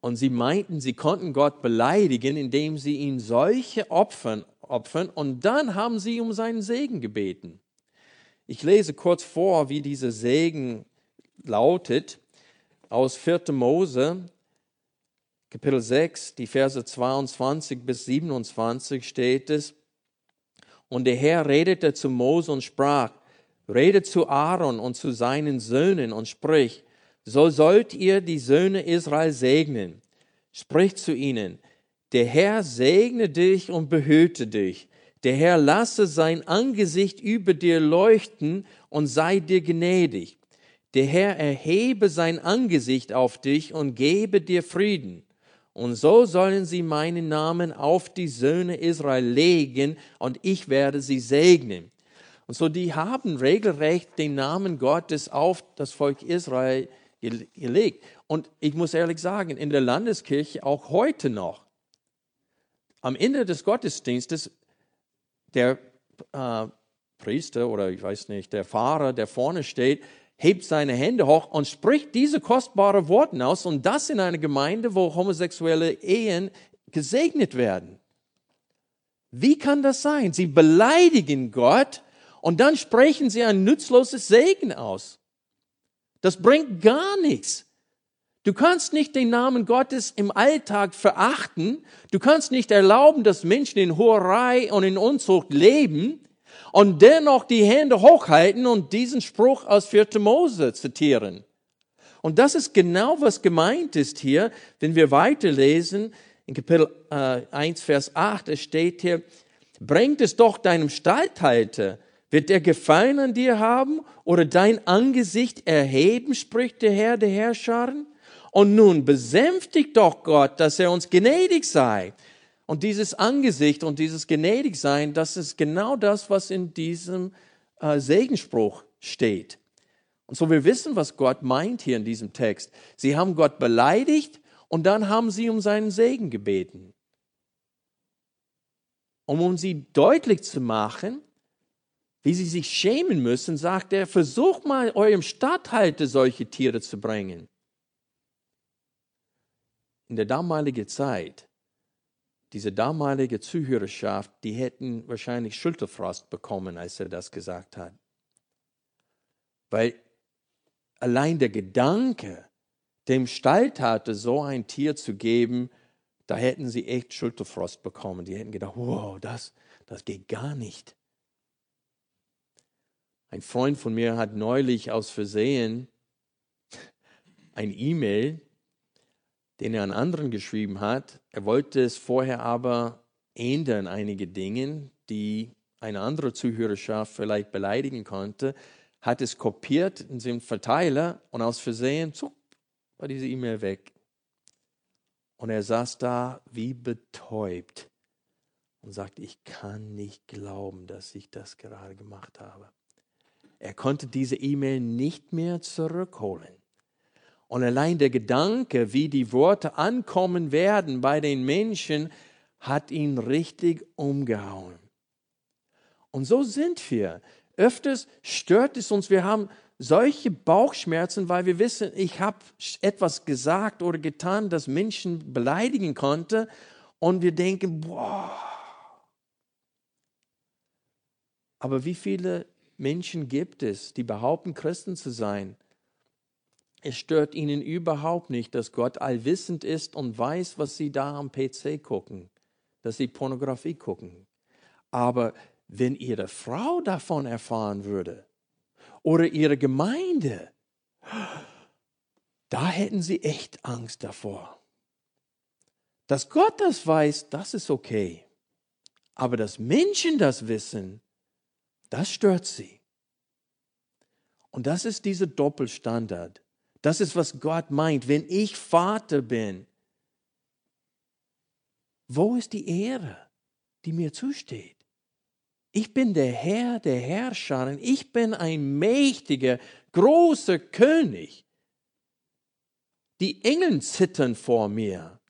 Speaker 1: Und sie meinten, sie konnten Gott beleidigen, indem sie ihn solche Opfern opfern und dann haben sie um seinen Segen gebeten. Ich lese kurz vor, wie dieser Segen lautet. Aus 4. Mose, Kapitel 6, die Verse 22 bis 27 steht es. Und der Herr redete zu Mose und sprach, redet zu Aaron und zu seinen Söhnen und sprich, so sollt ihr die Söhne Israel segnen. Spricht zu ihnen, der Herr segne dich und behüte dich. Der Herr lasse sein Angesicht über dir leuchten und sei dir gnädig. Der Herr erhebe sein Angesicht auf dich und gebe dir Frieden. Und so sollen sie meinen Namen auf die Söhne Israel legen und ich werde sie segnen. Und so die haben regelrecht den Namen Gottes auf das Volk Israel gelegt. Und ich muss ehrlich sagen, in der Landeskirche auch heute noch, am Ende des Gottesdienstes, der äh, Priester oder ich weiß nicht, der Pfarrer, der vorne steht, hebt seine Hände hoch und spricht diese kostbaren Worte aus und das in einer Gemeinde, wo homosexuelle Ehen gesegnet werden. Wie kann das sein? Sie beleidigen Gott und dann sprechen sie ein nützloses Segen aus. Das bringt gar nichts. Du kannst nicht den Namen Gottes im Alltag verachten. Du kannst nicht erlauben, dass Menschen in Hurerei und in Unzucht leben und dennoch die Hände hochhalten und diesen Spruch aus 4. Mose zitieren. Und das ist genau, was gemeint ist hier, wenn wir weiterlesen in Kapitel äh, 1, Vers 8, es steht hier, bringt es doch deinem Stallhalter, wird er Gefallen an dir haben oder dein Angesicht erheben, spricht der Herr der Herrscharen? Und nun besänftigt doch Gott, dass er uns gnädig sei. Und dieses Angesicht und dieses Gnädigsein, das ist genau das, was in diesem äh, Segenspruch steht. Und so wir wissen, was Gott meint hier in diesem Text. Sie haben Gott beleidigt und dann haben sie um seinen Segen gebeten. Um, um sie deutlich zu machen, wie sie sich schämen müssen, sagt er, versucht mal eurem Statthalter solche Tiere zu bringen. In der damaligen Zeit diese damalige Zuhörerschaft, die hätten wahrscheinlich Schulterfrost bekommen, als er das gesagt hat. Weil allein der Gedanke, dem Stalltate so ein Tier zu geben, da hätten sie echt Schulterfrost bekommen. Die hätten gedacht, wow, das, das geht gar nicht. Ein Freund von mir hat neulich aus Versehen ein E-Mail den er an anderen geschrieben hat. Er wollte es vorher aber ändern, einige Dinge, die eine andere Zuhörerschaft vielleicht beleidigen konnte, hat es kopiert in seinem Verteiler und aus Versehen zuck, war diese E-Mail weg. Und er saß da wie betäubt und sagte, ich kann nicht glauben, dass ich das gerade gemacht habe. Er konnte diese E-Mail nicht mehr zurückholen. Und allein der Gedanke, wie die Worte ankommen werden bei den Menschen, hat ihn richtig umgehauen. Und so sind wir. Öfters stört es uns, wir haben solche Bauchschmerzen, weil wir wissen, ich habe etwas gesagt oder getan, das Menschen beleidigen konnte. Und wir denken, boah. Aber wie viele Menschen gibt es, die behaupten, Christen zu sein es stört ihnen überhaupt nicht, dass Gott allwissend ist und weiß, was sie da am PC gucken, dass sie Pornografie gucken. Aber wenn ihre Frau davon erfahren würde oder ihre Gemeinde, da hätten sie echt Angst davor. Dass Gott das weiß, das ist okay. Aber dass Menschen das wissen, das stört sie. Und das ist dieser Doppelstandard. Das ist, was Gott meint. Wenn ich Vater bin, wo ist die Ehre, die mir zusteht? Ich bin der Herr der Herrscher. Ich bin ein mächtiger, großer König. Die Engel zittern vor mir.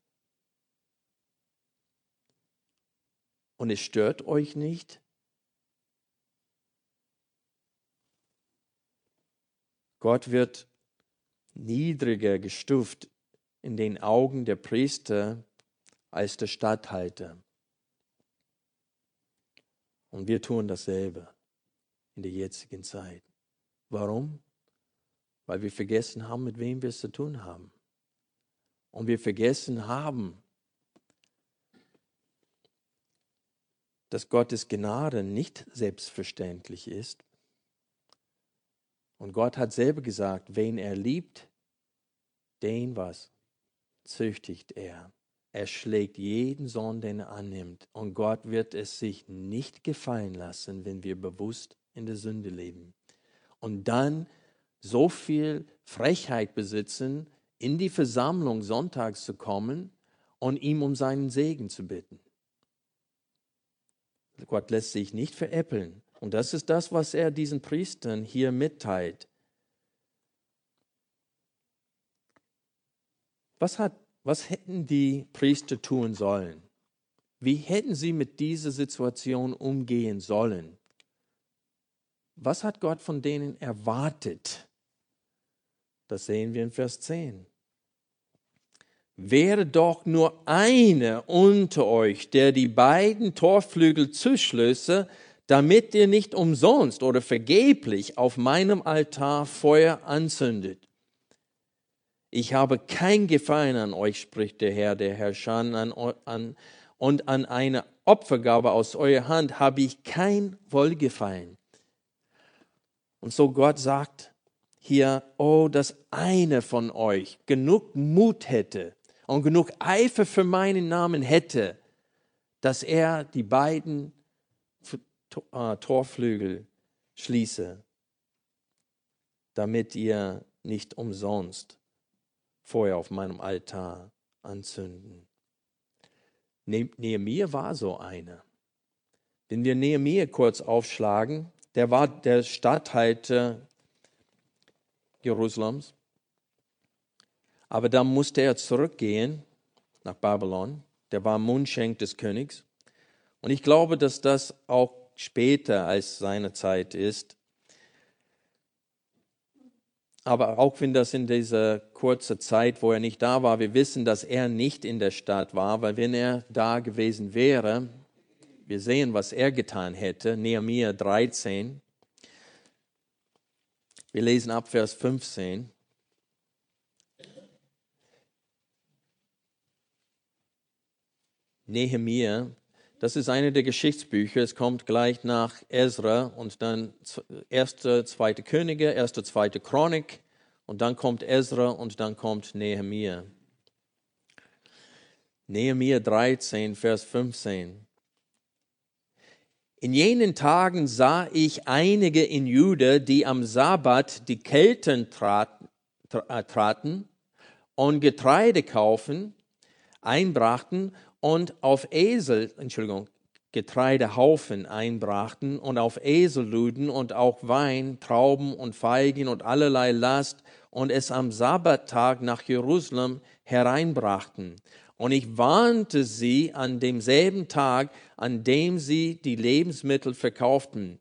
Speaker 1: Und es stört euch nicht? Gott wird niedriger gestuft in den Augen der Priester als der Statthalter. Und wir tun dasselbe in der jetzigen Zeit. Warum? Weil wir vergessen haben, mit wem wir es zu tun haben. Und wir vergessen haben, dass Gottes Gnade nicht selbstverständlich ist, und Gott hat selber gesagt, wen er liebt, den was züchtigt er. Er schlägt jeden Sohn, den er annimmt. Und Gott wird es sich nicht gefallen lassen, wenn wir bewusst in der Sünde leben. Und dann so viel Frechheit besitzen, in die Versammlung sonntags zu kommen und ihm um seinen Segen zu bitten. Gott lässt sich nicht veräppeln. Und das ist das, was er diesen Priestern hier mitteilt. Was, hat, was hätten die Priester tun sollen? Wie hätten sie mit dieser Situation umgehen sollen? Was hat Gott von denen erwartet? Das sehen wir in Vers 10. Wäre doch nur einer unter euch, der die beiden Torflügel zuschlösse, damit ihr nicht umsonst oder vergeblich auf meinem Altar Feuer anzündet. Ich habe kein Gefallen an euch, spricht der Herr, der Herrscher, an, an, und an eine Opfergabe aus eurer Hand habe ich kein Wohlgefallen. Und so Gott sagt hier, oh, dass einer von euch genug Mut hätte und genug Eifer für meinen Namen hätte, dass er die beiden Torflügel schließe, damit ihr nicht umsonst Feuer auf meinem Altar anzünden. Nehemiah war so einer. Wenn wir Nehemiah kurz aufschlagen, der war der Statthalter Jerusalems. Aber dann musste er zurückgehen nach Babylon. Der war Mundschenk des Königs. Und ich glaube, dass das auch später als seine Zeit ist. Aber auch wenn das in dieser kurzen Zeit, wo er nicht da war, wir wissen, dass er nicht in der Stadt war, weil wenn er da gewesen wäre, wir sehen, was er getan hätte, Nehemiah 13. Wir lesen ab Vers 15. Nehemiah, das ist eine der Geschichtsbücher. Es kommt gleich nach Ezra und dann erste, zweite Könige, erste, zweite Chronik und dann kommt Ezra und dann kommt Nehemiah. Nehemiah 13, Vers 15. In jenen Tagen sah ich einige in Jude, die am Sabbat die Kelten äh, traten und Getreide kaufen, einbrachten und auf Esel, Entschuldigung, Getreidehaufen einbrachten und auf Esel luden und auch Wein, Trauben und Feigen und allerlei Last und es am Sabbattag nach Jerusalem hereinbrachten. Und ich warnte sie an demselben Tag, an dem sie die Lebensmittel verkauften.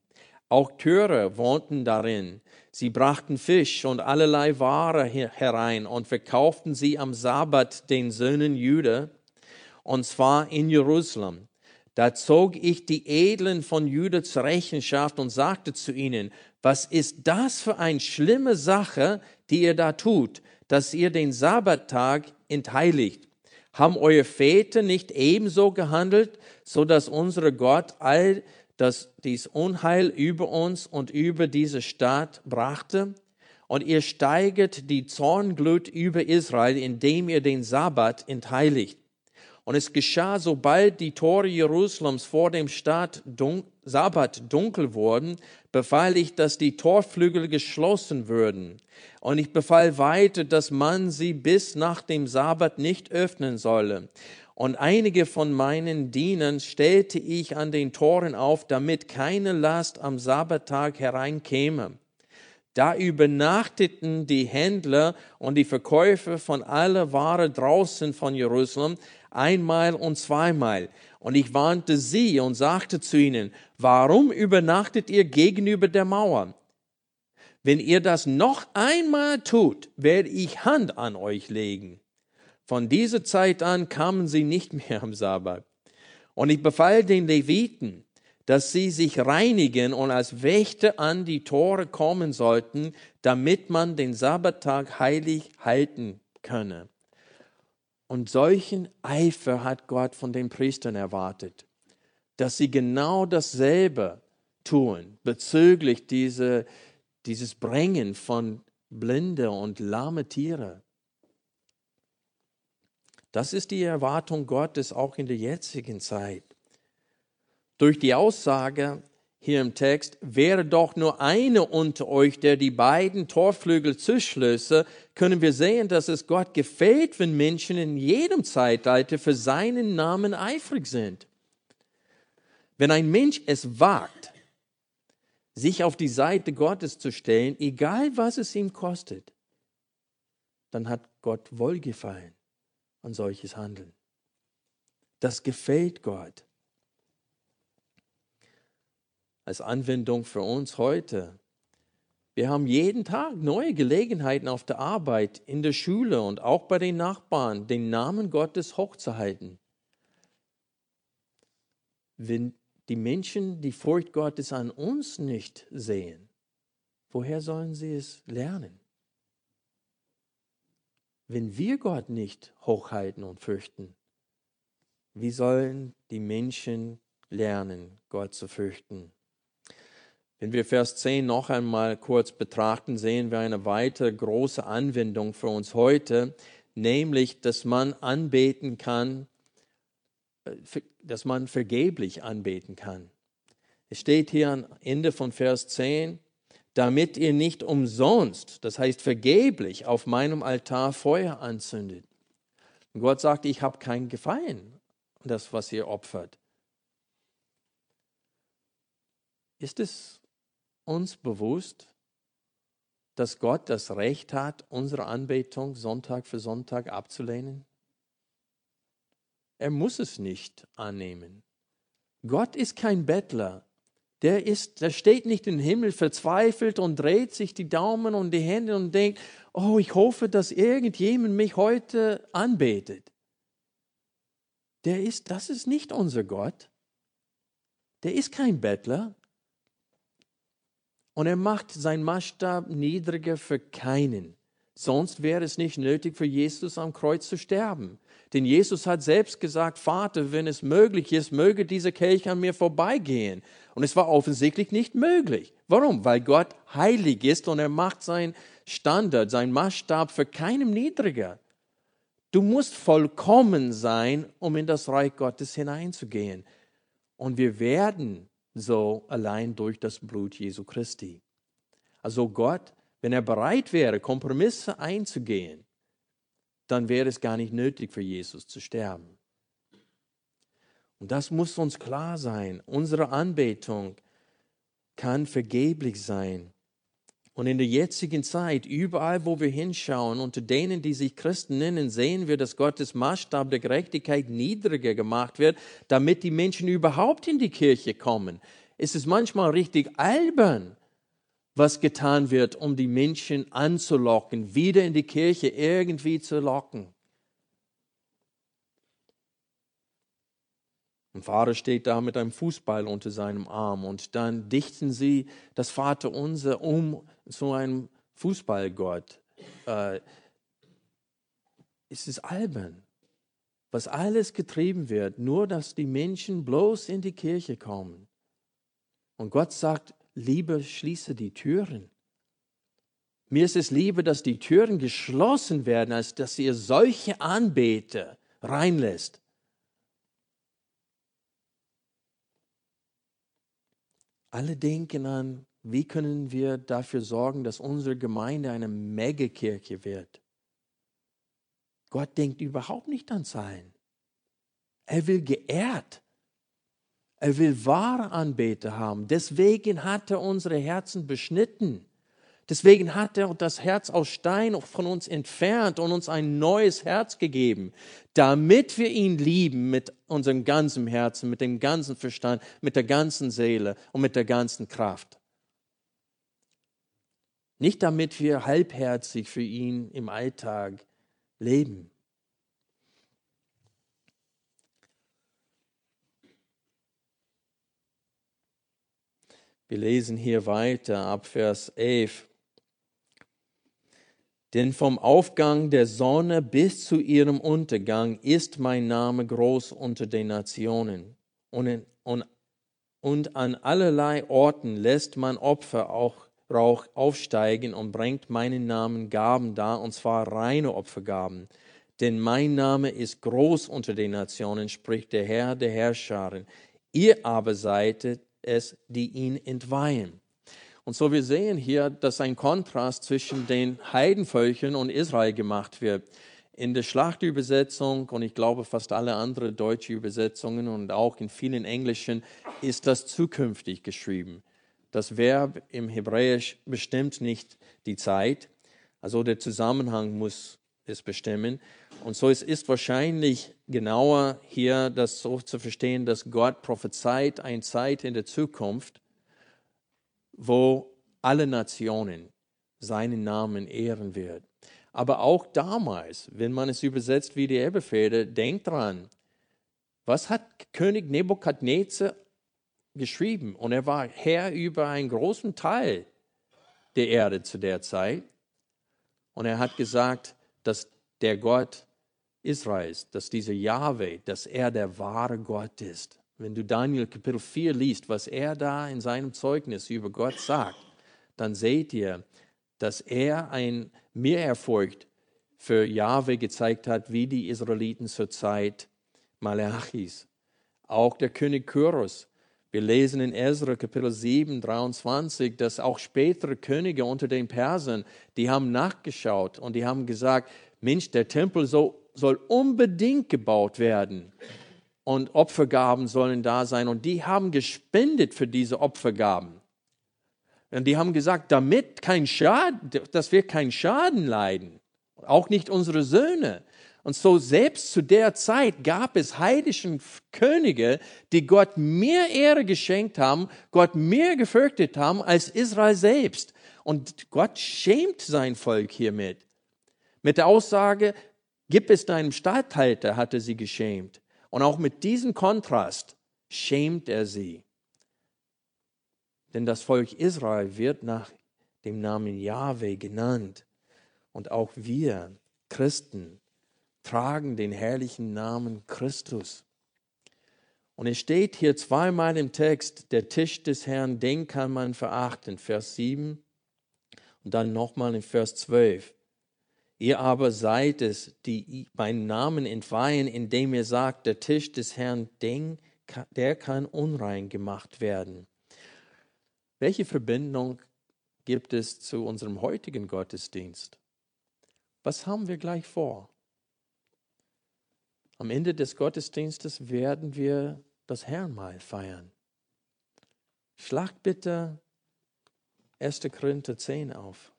Speaker 1: Auch Töre wohnten darin. Sie brachten Fisch und allerlei Ware herein und verkauften sie am Sabbat den Söhnen Jude und zwar in Jerusalem. Da zog ich die Edlen von Juda zur Rechenschaft und sagte zu ihnen, was ist das für eine schlimme Sache, die ihr da tut, dass ihr den Sabbattag entheiligt? Haben eure Väter nicht ebenso gehandelt, so dass unser Gott all das, dies Unheil über uns und über diese Stadt brachte? Und ihr steigert die Zornglut über Israel, indem ihr den Sabbat entheiligt. Und es geschah, sobald die Tore Jerusalems vor dem Staat dun Sabbat dunkel wurden, befahl ich, dass die Torflügel geschlossen würden. Und ich befahl weiter, dass man sie bis nach dem Sabbat nicht öffnen solle. Und einige von meinen Dienern stellte ich an den Toren auf, damit keine Last am Sabbattag hereinkäme. Da übernachteten die Händler und die Verkäufer von aller Ware draußen von Jerusalem, einmal und zweimal. Und ich warnte sie und sagte zu ihnen, warum übernachtet ihr gegenüber der Mauer? Wenn ihr das noch einmal tut, werde ich Hand an euch legen. Von dieser Zeit an kamen sie nicht mehr am Sabbat. Und ich befahl den Leviten, dass sie sich reinigen und als Wächter an die Tore kommen sollten, damit man den Sabbattag heilig halten könne. Und solchen Eifer hat Gott von den Priestern erwartet, dass sie genau dasselbe tun bezüglich diese, dieses Bringen von blinde und lahme Tiere. Das ist die Erwartung Gottes auch in der jetzigen Zeit. Durch die Aussage hier im Text, wäre doch nur einer unter euch, der die beiden Torflügel zuschlösse, können wir sehen, dass es Gott gefällt, wenn Menschen in jedem Zeitalter für seinen Namen eifrig sind. Wenn ein Mensch es wagt, sich auf die Seite Gottes zu stellen, egal was es ihm kostet, dann hat Gott Wohlgefallen an solches Handeln. Das gefällt Gott als Anwendung für uns heute. Wir haben jeden Tag neue Gelegenheiten auf der Arbeit, in der Schule und auch bei den Nachbarn, den Namen Gottes hochzuhalten. Wenn die Menschen die Furcht Gottes an uns nicht sehen, woher sollen sie es lernen? Wenn wir Gott nicht hochhalten und fürchten, wie sollen die Menschen lernen, Gott zu fürchten? Wenn wir Vers 10 noch einmal kurz betrachten, sehen wir eine weitere große Anwendung für uns heute, nämlich, dass man anbeten kann, äh, dass man vergeblich anbeten kann. Es steht hier am Ende von Vers 10, damit ihr nicht umsonst, das heißt vergeblich, auf meinem Altar Feuer anzündet. Und Gott sagt, ich habe keinen Gefallen an das, was ihr opfert. Ist es uns bewusst, dass Gott das Recht hat, unsere Anbetung Sonntag für Sonntag abzulehnen? Er muss es nicht annehmen. Gott ist kein Bettler. Der, ist, der steht nicht im Himmel verzweifelt und dreht sich die Daumen und die Hände und denkt, oh, ich hoffe, dass irgendjemand mich heute anbetet. Der ist, das ist nicht unser Gott. Der ist kein Bettler. Und er macht seinen Maßstab niedriger für keinen. Sonst wäre es nicht nötig für Jesus am Kreuz zu sterben. Denn Jesus hat selbst gesagt, Vater, wenn es möglich ist, möge dieser Kelch an mir vorbeigehen. Und es war offensichtlich nicht möglich. Warum? Weil Gott heilig ist und er macht seinen Standard, seinen Maßstab für keinem niedriger. Du musst vollkommen sein, um in das Reich Gottes hineinzugehen. Und wir werden so allein durch das Blut Jesu Christi. Also Gott, wenn er bereit wäre, Kompromisse einzugehen, dann wäre es gar nicht nötig für Jesus zu sterben. Und das muss uns klar sein. Unsere Anbetung kann vergeblich sein. Und in der jetzigen Zeit, überall, wo wir hinschauen, unter denen, die sich Christen nennen, sehen wir, dass Gottes Maßstab der Gerechtigkeit niedriger gemacht wird, damit die Menschen überhaupt in die Kirche kommen. Es ist manchmal richtig albern, was getan wird, um die Menschen anzulocken, wieder in die Kirche irgendwie zu locken. Ein Vater steht da mit einem Fußball unter seinem Arm und dann dichten sie das Vaterunser um zu einem Fußballgott. Äh, es ist albern, was alles getrieben wird, nur dass die Menschen bloß in die Kirche kommen. Und Gott sagt, lieber schließe die Türen. Mir ist es lieber, dass die Türen geschlossen werden, als dass ihr solche Anbeter reinlässt. Alle denken an, wie können wir dafür sorgen, dass unsere Gemeinde eine Megakirche wird. Gott denkt überhaupt nicht an Zahlen. Er will geehrt. Er will wahre Anbeter haben. Deswegen hat er unsere Herzen beschnitten. Deswegen hat er das Herz aus Stein von uns entfernt und uns ein neues Herz gegeben, damit wir ihn lieben mit unserem ganzen Herzen, mit dem ganzen Verstand, mit der ganzen Seele und mit der ganzen Kraft. Nicht damit wir halbherzig für ihn im Alltag leben. Wir lesen hier weiter ab Vers 11. Denn vom Aufgang der Sonne bis zu ihrem Untergang ist mein Name groß unter den Nationen. Und, in, und, und an allerlei Orten lässt man Opfer auch Rauch aufsteigen und bringt meinen Namen Gaben dar, und zwar reine Opfergaben. Denn mein Name ist groß unter den Nationen, spricht der Herr der Herrscharen. Ihr aber seid, es, die ihn entweihen. Und so wir sehen hier, dass ein Kontrast zwischen den Heidenvölkern und Israel gemacht wird. In der Schlachtübersetzung und ich glaube fast alle anderen deutschen Übersetzungen und auch in vielen englischen ist das zukünftig geschrieben. Das Verb im Hebräisch bestimmt nicht die Zeit, also der Zusammenhang muss es bestimmen. Und so es ist wahrscheinlich genauer hier das so zu verstehen, dass Gott prophezeit eine Zeit in der Zukunft, wo alle Nationen seinen Namen ehren wird. Aber auch damals, wenn man es übersetzt wie die Elberfelder, denkt dran, was hat König Nebukadnezar geschrieben? Und er war Herr über einen großen Teil der Erde zu der Zeit. Und er hat gesagt, dass der Gott Israels, dass dieser Yahweh, dass er der wahre Gott ist. Wenn du Daniel Kapitel 4 liest, was er da in seinem Zeugnis über Gott sagt, dann seht ihr, dass er ein Mehrerfolg für Jahwe gezeigt hat, wie die Israeliten zur Zeit Malachis. Auch der König Kyros. Wir lesen in Ezra Kapitel 7, 23, dass auch spätere Könige unter den Persern, die haben nachgeschaut und die haben gesagt, Mensch, der Tempel soll, soll unbedingt gebaut werden und Opfergaben sollen da sein. Und die haben gespendet für diese Opfergaben. Und die haben gesagt, damit kein Schaden, dass wir keinen Schaden leiden, auch nicht unsere Söhne. Und so selbst zu der Zeit gab es heidischen Könige, die Gott mehr Ehre geschenkt haben, Gott mehr gefürchtet haben als Israel selbst. Und Gott schämt sein Volk hiermit. Mit der Aussage, gib es deinem Statthalter, hatte sie geschämt. Und auch mit diesem Kontrast schämt er sie. Denn das Volk Israel wird nach dem Namen Yahweh genannt. Und auch wir, Christen, tragen den herrlichen Namen Christus. Und es steht hier zweimal im Text, der Tisch des Herrn, den kann man verachten, Vers 7 und dann nochmal in Vers 12. Ihr aber seid es, die meinen Namen entweihen, indem ihr sagt, der Tisch des Herrn, der kann unrein gemacht werden. Welche Verbindung gibt es zu unserem heutigen Gottesdienst? Was haben wir gleich vor? Am Ende des Gottesdienstes werden wir das Herrnmal feiern. Schlagt bitte 1. Korinther 10 auf.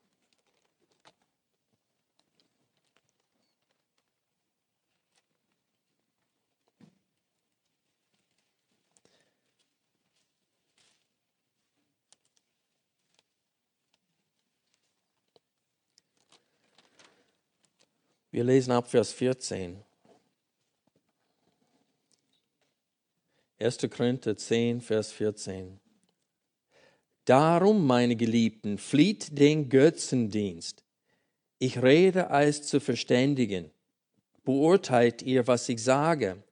Speaker 1: Wir lesen ab Vers 14. 1. Korinther 10, Vers 14. Darum, meine Geliebten, flieht den Götzendienst. Ich rede als zu verständigen. Beurteilt ihr, was ich sage.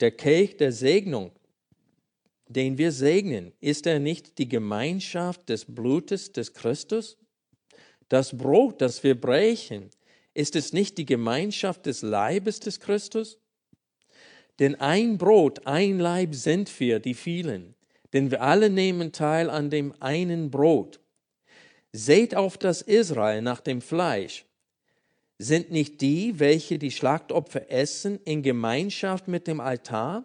Speaker 1: Der Kelch der Segnung, den wir segnen, ist er nicht die Gemeinschaft des Blutes des Christus? Das Brot, das wir brechen, ist es nicht die Gemeinschaft des Leibes des Christus? Denn ein Brot, ein Leib sind wir, die vielen, denn wir alle nehmen teil an dem einen Brot. Seht auf das Israel nach dem Fleisch. Sind nicht die, welche die Schlachtopfer essen, in Gemeinschaft mit dem Altar?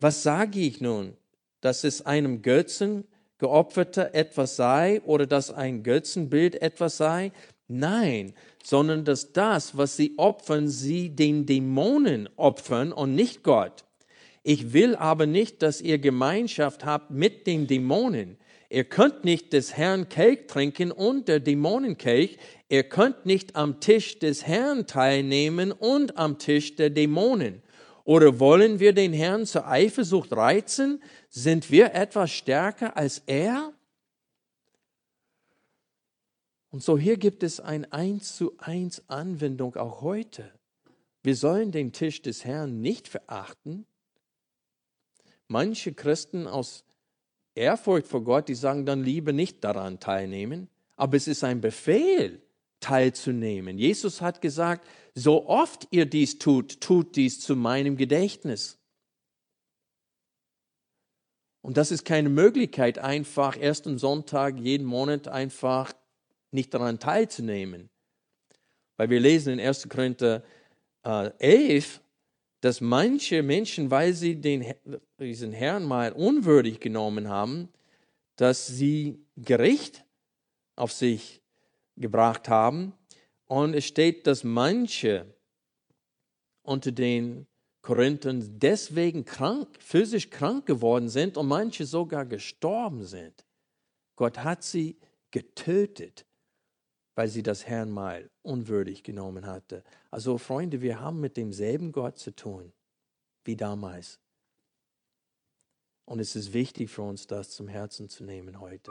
Speaker 1: Was sage ich nun? Dass es einem Götzen geopferter etwas sei oder dass ein Götzenbild etwas sei? Nein, sondern dass das, was sie opfern, sie den Dämonen opfern und nicht Gott. Ich will aber nicht, dass ihr Gemeinschaft habt mit den Dämonen. Ihr könnt nicht des Herrn Kelch trinken und der Dämonenkelch. Ihr könnt nicht am Tisch des Herrn teilnehmen und am Tisch der Dämonen. Oder wollen wir den Herrn zur Eifersucht reizen? Sind wir etwas stärker als er? Und so hier gibt es ein eins zu eins Anwendung auch heute. Wir sollen den Tisch des Herrn nicht verachten. Manche Christen aus Ehrfurcht vor Gott, die sagen dann lieber nicht daran teilnehmen. Aber es ist ein Befehl, teilzunehmen. Jesus hat gesagt, so oft ihr dies tut, tut dies zu meinem Gedächtnis. Und das ist keine Möglichkeit, einfach ersten Sonntag jeden Monat einfach nicht daran teilzunehmen. Weil wir lesen in 1. Korinther äh, 11, dass manche Menschen, weil sie den, diesen Herrn mal unwürdig genommen haben, dass sie Gericht auf sich gebracht haben. Und es steht, dass manche unter den Korinthern deswegen krank, physisch krank geworden sind und manche sogar gestorben sind. Gott hat sie getötet, weil sie das Herrn mal unwürdig genommen hatte. Also Freunde, wir haben mit demselben Gott zu tun wie damals. Und es ist wichtig für uns, das zum Herzen zu nehmen heute.